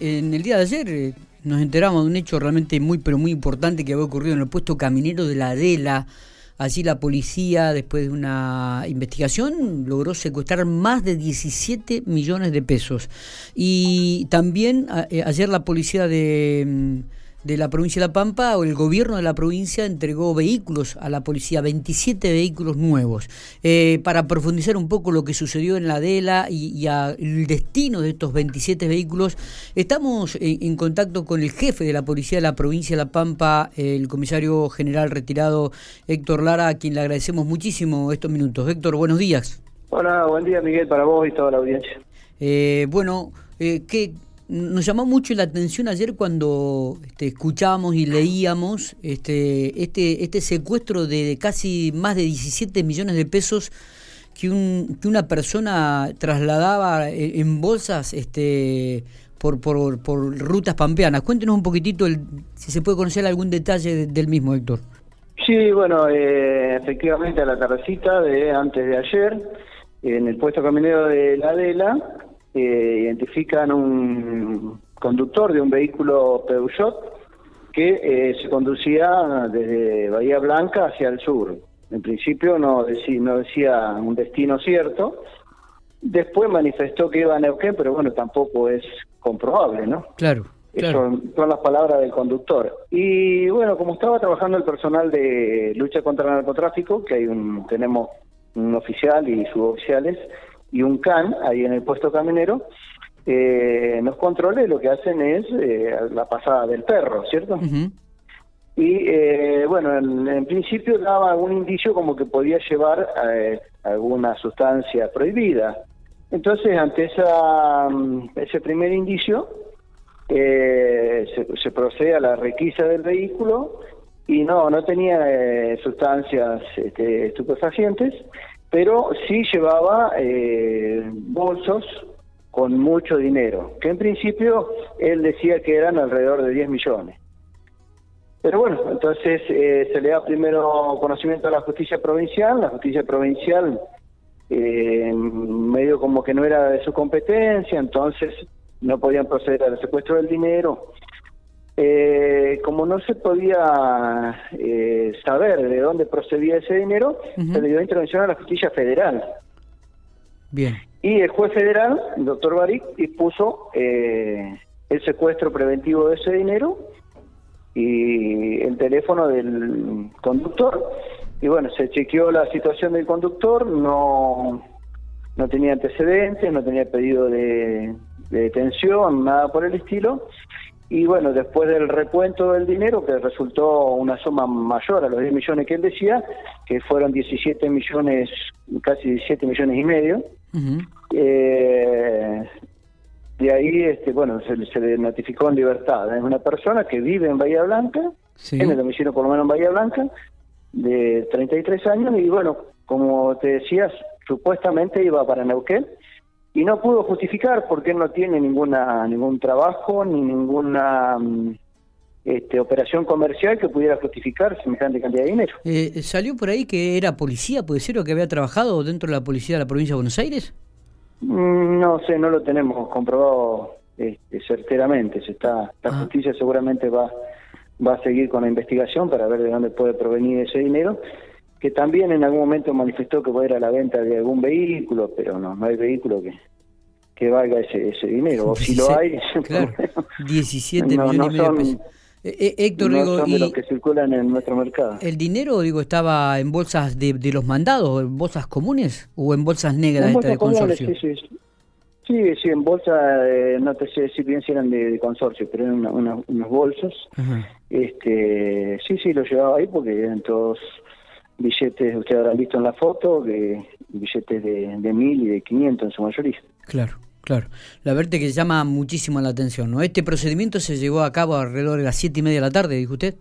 en el día de ayer eh, nos enteramos de un hecho realmente muy, pero muy importante que había ocurrido en el puesto caminero de la Adela. Allí la policía, después de una investigación, logró secuestrar más de 17 millones de pesos. Y también eh, ayer la policía de mm, de la provincia de La Pampa, o el gobierno de la provincia entregó vehículos a la policía, 27 vehículos nuevos, eh, para profundizar un poco lo que sucedió en la Adela y, el destino de estos 27 vehículos. Estamos en, contacto con el jefe de la policía de la provincia de La Pampa, el comisario general retirado Héctor Lara, a quien le agradecemos muchísimo estos minutos. Héctor, buenos días. Hola, buen día Miguel, para vos y toda la audiencia. Eh, bueno, eh, ¿qué, nos llamó mucho la atención ayer cuando este, escuchábamos y leíamos este, este, este secuestro de casi más de 17 millones de pesos que, un, que una persona trasladaba en, bolsas este, por, por, por, rutas pampeanas. Cuéntenos un poquitito el, si se puede conocer algún detalle del mismo, Héctor. Sí, bueno, eh, efectivamente a la tardecita de antes de ayer, en el puesto caminero de la Adela, eh, identifican un conductor de un vehículo Peugeot que eh, se conducía desde Bahía Blanca hacia el sur. En principio no decía, no decía un destino cierto. Después manifestó que iba a Neuquén, pero bueno, tampoco es comprobable, ¿no? Claro. Son, son, las palabras del conductor. Y bueno, como estaba trabajando el personal de lucha contra el narcotráfico, que hay un, tenemos un oficial y suboficiales, y un can ahí en el puesto caminero, eh, nos controle lo que hacen es eh, la pasada del perro, ¿cierto? Y eh, bueno, en, principio daba algún indicio como que podía llevar alguna sustancia prohibida. Entonces, ante esa, mm, ese primer indicio, se, se, procede a la requisa del vehículo y no, no tenía sustancias este, estupefacientes pero sí llevaba eh, bolsos con mucho dinero, que en principio él decía que eran alrededor de 10 millones. Pero bueno, entonces eh, se le da primero conocimiento a la justicia provincial, la justicia provincial eh, medio como que no era de su competencia, entonces no podían proceder al secuestro del dinero. Eh, como no se podía eh, saber de dónde procedía ese dinero, se le dio intervención a la justicia federal. Bien. Y el juez federal, el doctor Baric, dispuso eh, el secuestro preventivo de ese dinero y el teléfono del conductor. Y bueno, se chequeó la situación del conductor, no, no tenía antecedentes, no tenía pedido de detención, nada por el estilo y bueno, después del recuento del dinero, que resultó una suma mayor a los 10 millones que él decía, que fueron 17 millones, casi 17 millones y medio, eh, de ahí, este, bueno, se, le notificó en libertad. Es una persona que vive en Bahía Blanca, en el domicilio por lo menos en Bahía Blanca, de 33 años, y bueno, como te decías, supuestamente iba para Neuquén, y no pudo justificar porque no tiene ninguna ningún trabajo ni ninguna mm, este, operación comercial que pudiera justificar semejante cantidad de dinero. Eh, ¿Salió por ahí que era policía, puede ser, o que había trabajado dentro de la policía de la provincia de Buenos Aires? Mm, no sé, no lo tenemos comprobado este, certeramente. Se está, la ah. justicia seguramente va, va a seguir con la investigación para ver de dónde puede provenir ese dinero que también en algún momento manifestó que puede ir a la venta de algún vehículo, pero no, no hay vehículo que, que valga ese, ese dinero. O si lo hay, 17 millones de pesos. Eh, eh, Héctor, digo, son de los que circulan en nuestro mercado. ¿El dinero, digo, estaba en bolsas de, de los mandados, en bolsas comunes o en bolsas negras de consorcio? Sí, sí, sí. Sí, en bolsa, eh, no te sé si bien si eran de, consorcio, pero eran unos bolsos. este Sí, sí, lo llevaba ahí porque eran todos billetes, ustedes habrán visto en la foto, de billetes de, de mil y de 500 en su mayoría. Claro, claro. La verdad que llama muchísimo la atención, ¿no? Este procedimiento se llevó a cabo alrededor de las siete y media de la tarde, dijo usted.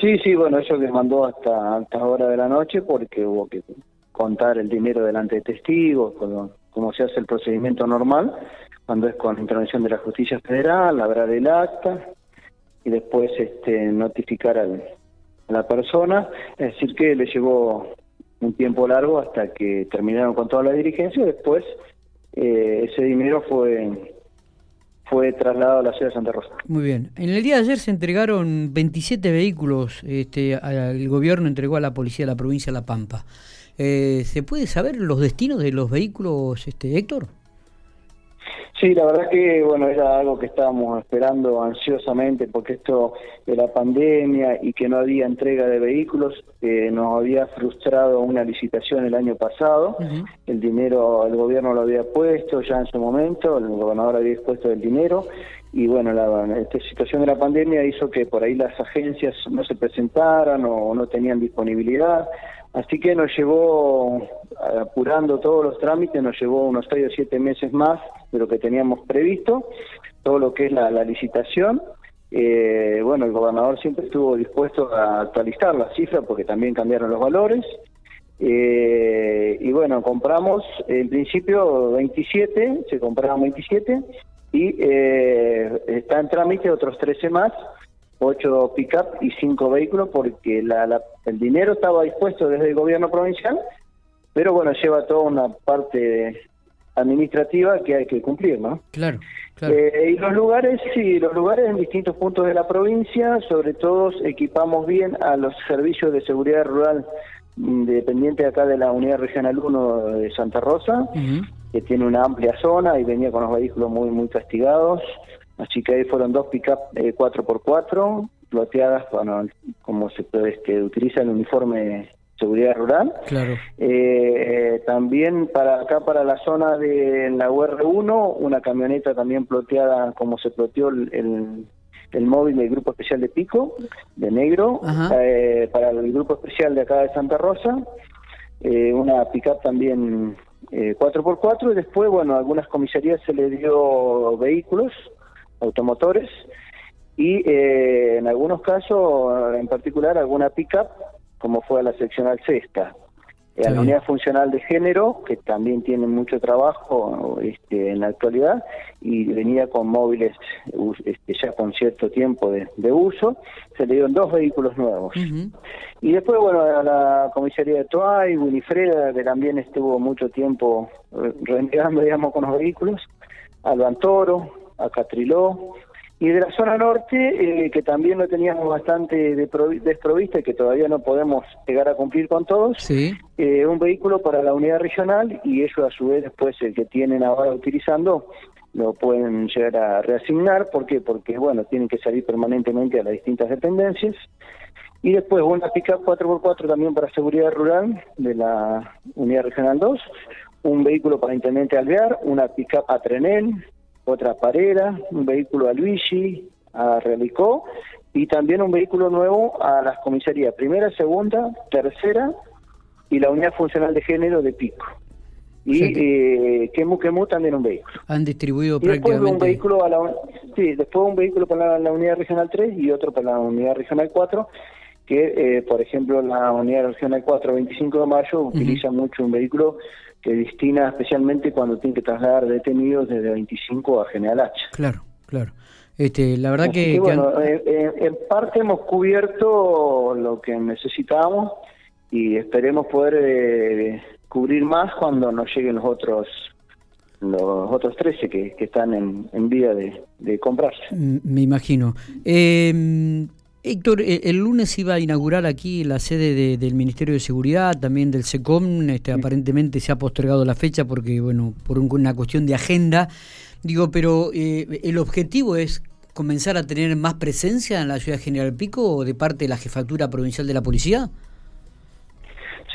Sí, sí, bueno, eso que mandó hasta altas horas de la noche porque hubo que contar el dinero delante de testigos, como, como se hace el procedimiento normal, cuando es con intervención de la justicia federal, habrá el acta y después este, notificar al, la persona, es decir que le llevó un tiempo largo hasta que terminaron con toda la dirigencia y después eh, ese dinero fue fue trasladado a la ciudad de Santa Rosa. Muy bien. En el día de ayer se entregaron 27 vehículos, este, el gobierno entregó a la policía de la provincia de La Pampa. Eh, ¿Se puede saber los destinos de los vehículos, este, Héctor? Sí, la verdad que bueno era algo que estábamos esperando ansiosamente porque esto de la pandemia y que no había entrega de vehículos eh, nos había frustrado una licitación el año pasado. El dinero el gobierno lo había puesto ya en su momento, el gobernador había dispuesto el dinero y bueno la esta situación de la pandemia hizo que por ahí las agencias no se presentaran o no tenían disponibilidad. Así que nos llevó, apurando todos los trámites, nos llevó unos seis o siete meses más de lo que teníamos previsto, todo lo que es la, licitación. Eh, bueno, el gobernador siempre estuvo dispuesto a actualizar la cifra porque también cambiaron los valores. Eh, y bueno, compramos en principio 27, se compraron 27 y eh, está en trámite otros 13 más ocho pick-up y cinco vehículos porque la, el dinero estaba dispuesto desde el gobierno provincial, pero bueno, lleva toda una parte administrativa que hay que cumplir, ¿no? Claro, claro. Eh, y los lugares, sí, los lugares en distintos puntos de la provincia, sobre todo equipamos bien a los servicios de seguridad rural dependiente acá de la Unidad Regional 1 de Santa Rosa, que tiene una amplia zona y venía con los vehículos muy muy castigados. Así que ahí fueron dos pick-up eh, 4x4, ploteadas bueno, como se este, utiliza el uniforme seguridad rural. Claro. Eh, también para acá, para la zona de la UR1, una camioneta también ploteada como se ploteó el, el, móvil del Grupo Especial de Pico, de negro, eh, para el Grupo Especial de acá de Santa Rosa, eh, una pick-up también eh, 4x4 y después, bueno, a algunas comisarías se le dio vehículos automotores y eh, en algunos casos, en particular, alguna pickup, como fue a la seccional sexta. a la unidad funcional de género, que también tiene mucho trabajo este, en la actualidad, y venía con móviles este, ya con cierto tiempo de, uso, se le dieron dos vehículos nuevos. Y después, bueno, a la comisaría de Toay, Winifreda, que también estuvo mucho tiempo eh, renegando, digamos, con los vehículos, Alban Toro, a Catriló, y de la zona norte, eh, que también lo teníamos bastante desprovista y que todavía no podemos llegar a cumplir con todos, sí. Eh, un vehículo para la unidad regional y ellos a su vez después el que tienen ahora utilizando lo pueden llegar a reasignar, ¿por qué? Porque bueno, tienen que salir permanentemente a las distintas dependencias. Y después una pica 4x4 también para seguridad rural de la unidad regional 2, un vehículo para Intendente Alvear, una pick-up a Trenel, otra Parera, un vehículo a Luigi, a Realicó y también un vehículo nuevo a las comisarías primera, segunda, tercera y la unidad funcional de género de Pico. Y eh, Quemu Quemu también un vehículo. Han distribuido prácticamente. un vehículo a la, sí, después un vehículo para la, unidad regional 3 y otro para la unidad regional 4 que, eh, por ejemplo, la unidad regional 4, 25 de mayo, utiliza mucho un vehículo que destina especialmente cuando tiene que trasladar detenidos desde 25 a General H. Claro, claro. Este, la verdad que, bueno, eh, eh, en parte hemos cubierto lo que necesitábamos y esperemos poder eh, cubrir más cuando nos lleguen los otros los otros 13 que, que están en, en vía de, de comprarse. Mm, me imagino. Eh, Héctor, eh, el lunes iba a inaugurar aquí la sede del Ministerio de Seguridad, también del SECOM. Este, Aparentemente se ha postergado la fecha porque, bueno, por una cuestión de agenda. Digo, pero eh, el objetivo es comenzar a tener más presencia en la ciudad de General Pico de parte de la Jefatura Provincial de la Policía.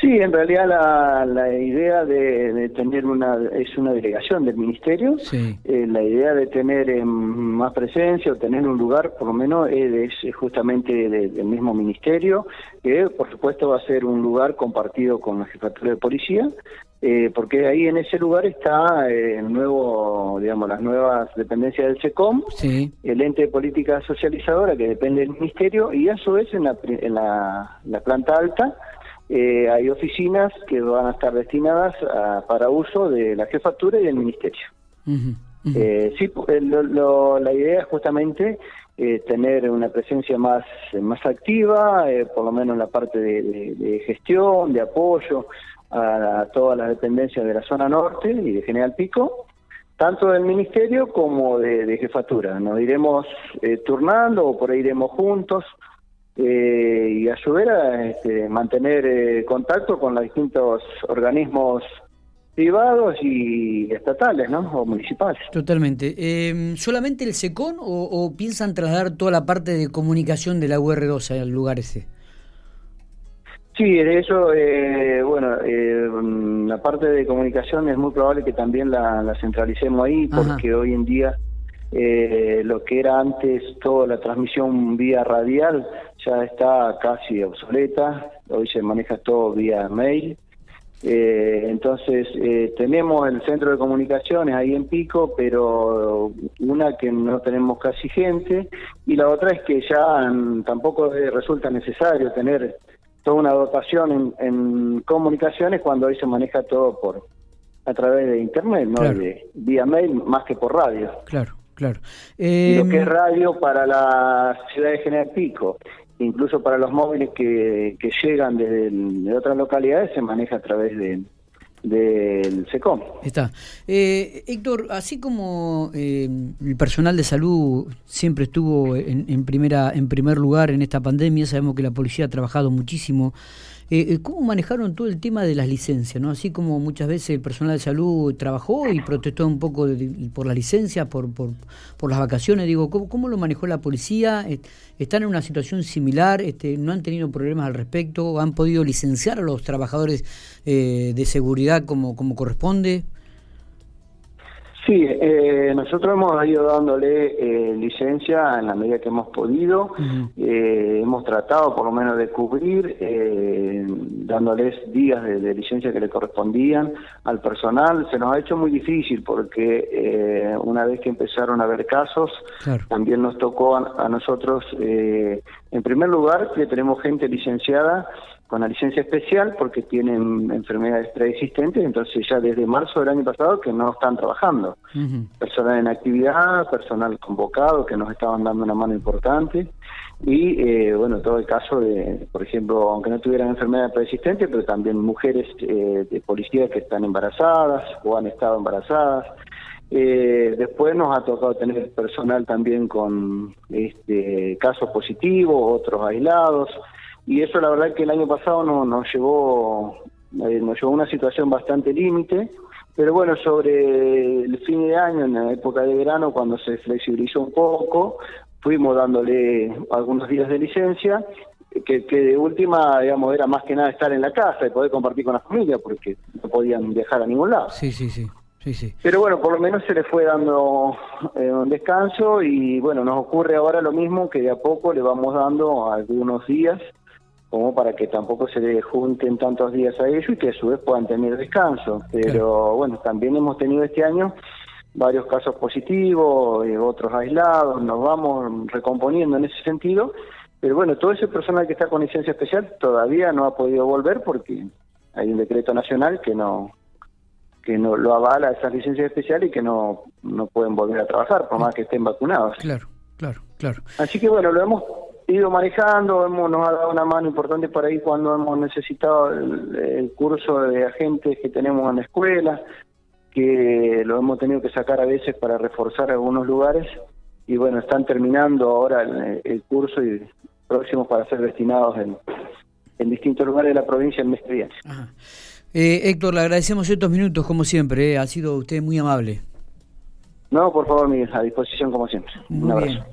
Sí, en realidad la, la idea de, tener una es una delegación del ministerio. Eh, la idea de tener eh, más presencia o tener un lugar, por lo menos, es, justamente del mismo ministerio, que por supuesto va a ser un lugar compartido con la jefatura de policía, eh, porque ahí en ese lugar está el nuevo, digamos, las nuevas dependencias del SECOM, el ente de política socializadora que depende del ministerio, y eso es en la, en la planta alta eh, hay oficinas que van a estar destinadas para uso de la jefatura y del ministerio. Eh, sí, eh, la idea es justamente tener una presencia más, más activa, por lo menos en la parte de, gestión, de apoyo a, todas las dependencias de la zona norte y de General Pico, tanto del ministerio como de, jefatura. Nos iremos eh, turnando o por ahí iremos juntos eh, y ayudar a este, mantener eh, contacto con los distintos organismos privados y estatales, ¿no? O municipales. Totalmente. Em, ¿Solamente el SECON o, piensan trasladar toda la parte de comunicación de la UR2 al lugar ese? Sí, eso, eh, bueno, eh, la parte de comunicación es muy probable que también la, centralicemos ahí, porque hoy en día eh, lo que era antes toda la transmisión vía radial ya está casi obsoleta, hoy se maneja todo vía mail. entonces, tenemos el centro de comunicaciones ahí en Pico, pero una que no tenemos casi gente, y la otra es que ya tampoco resulta necesario tener toda una dotación en, comunicaciones cuando hoy se maneja todo por a través de internet, no de vía mail más que por radio. Claro, claro. y lo que es em, radio para la ciudad de General Pico, incluso para los móviles que, que llegan desde de otras localidades, se maneja a través de, del SECOM. Está. Eh, Héctor, así como eh, el personal de salud siempre estuvo en, primera, en primer lugar en esta pandemia, sabemos que la policía ha trabajado muchísimo eh, eh, ¿Cómo manejaron todo el tema de las licencias? ¿no? Así como muchas veces el personal de salud trabajó y protestó un poco por la licencia, por, por, por, las vacaciones, digo, ¿cómo, lo manejó la policía? ¿Están en una situación similar? Este, ¿No han tenido problemas al respecto? ¿Han podido licenciar a los trabajadores eh, de seguridad como, como corresponde? Sí, eh, nosotros hemos ido dándole eh, licencia en la medida que hemos podido. Eh, hemos tratado por lo menos de cubrir, dándoles días de, licencia que le correspondían al personal. Se nos ha hecho muy difícil porque una vez que empezaron a haber casos, también nos tocó a nosotros, en primer lugar, que tenemos gente licenciada con la licencia especial porque tienen enfermedades preexistentes, entonces ya desde marzo del año pasado que no están trabajando. Personal en actividad, personal convocado que nos estaban dando una mano importante y eh, bueno, todo el caso de, por ejemplo, aunque no tuvieran enfermedades preexistentes, pero también mujeres eh, de policía que están embarazadas o han estado embarazadas. Eh, después nos ha tocado tener personal también con este, casos positivos, otros aislados y eso la verdad que el año pasado no, nos llevó eh, nos llevó a una situación bastante límite pero bueno sobre el fin de año en la época de verano cuando se flexibilizó un poco fuimos dándole algunos días de licencia que, que de última digamos era más que nada estar en la casa y poder compartir con la familia porque no podían viajar a ningún lado sí sí sí Sí, sí. Pero bueno, por lo menos se le fue dando eh, un descanso y bueno, nos ocurre ahora lo mismo que de a poco le vamos dando algunos días como para que tampoco se le junten tantos días a ellos y que a su vez puedan tener descanso. Pero bueno, también hemos tenido este año varios casos positivos, eh, otros aislados, nos vamos recomponiendo en ese sentido, pero bueno, todo ese personal que está con licencia especial todavía no ha podido volver porque hay un decreto nacional que no que no lo avala esas licencias especiales y que no, no pueden volver a trabajar por más que estén vacunados. Claro, claro, claro. Así que bueno, lo hemos ido manejando, hemos, nos ha dado una mano importante por ahí cuando hemos necesitado el, curso de agentes que tenemos en la escuela, que lo hemos tenido que sacar a veces para reforzar algunos lugares y bueno, están terminando ahora el, curso y próximos para ser destinados en, en distintos lugares de la provincia en mes eh, Héctor, le agradecemos estos minutos como siempre, eh. ha sido usted muy amable. No, por favor, a disposición como siempre. Un abrazo.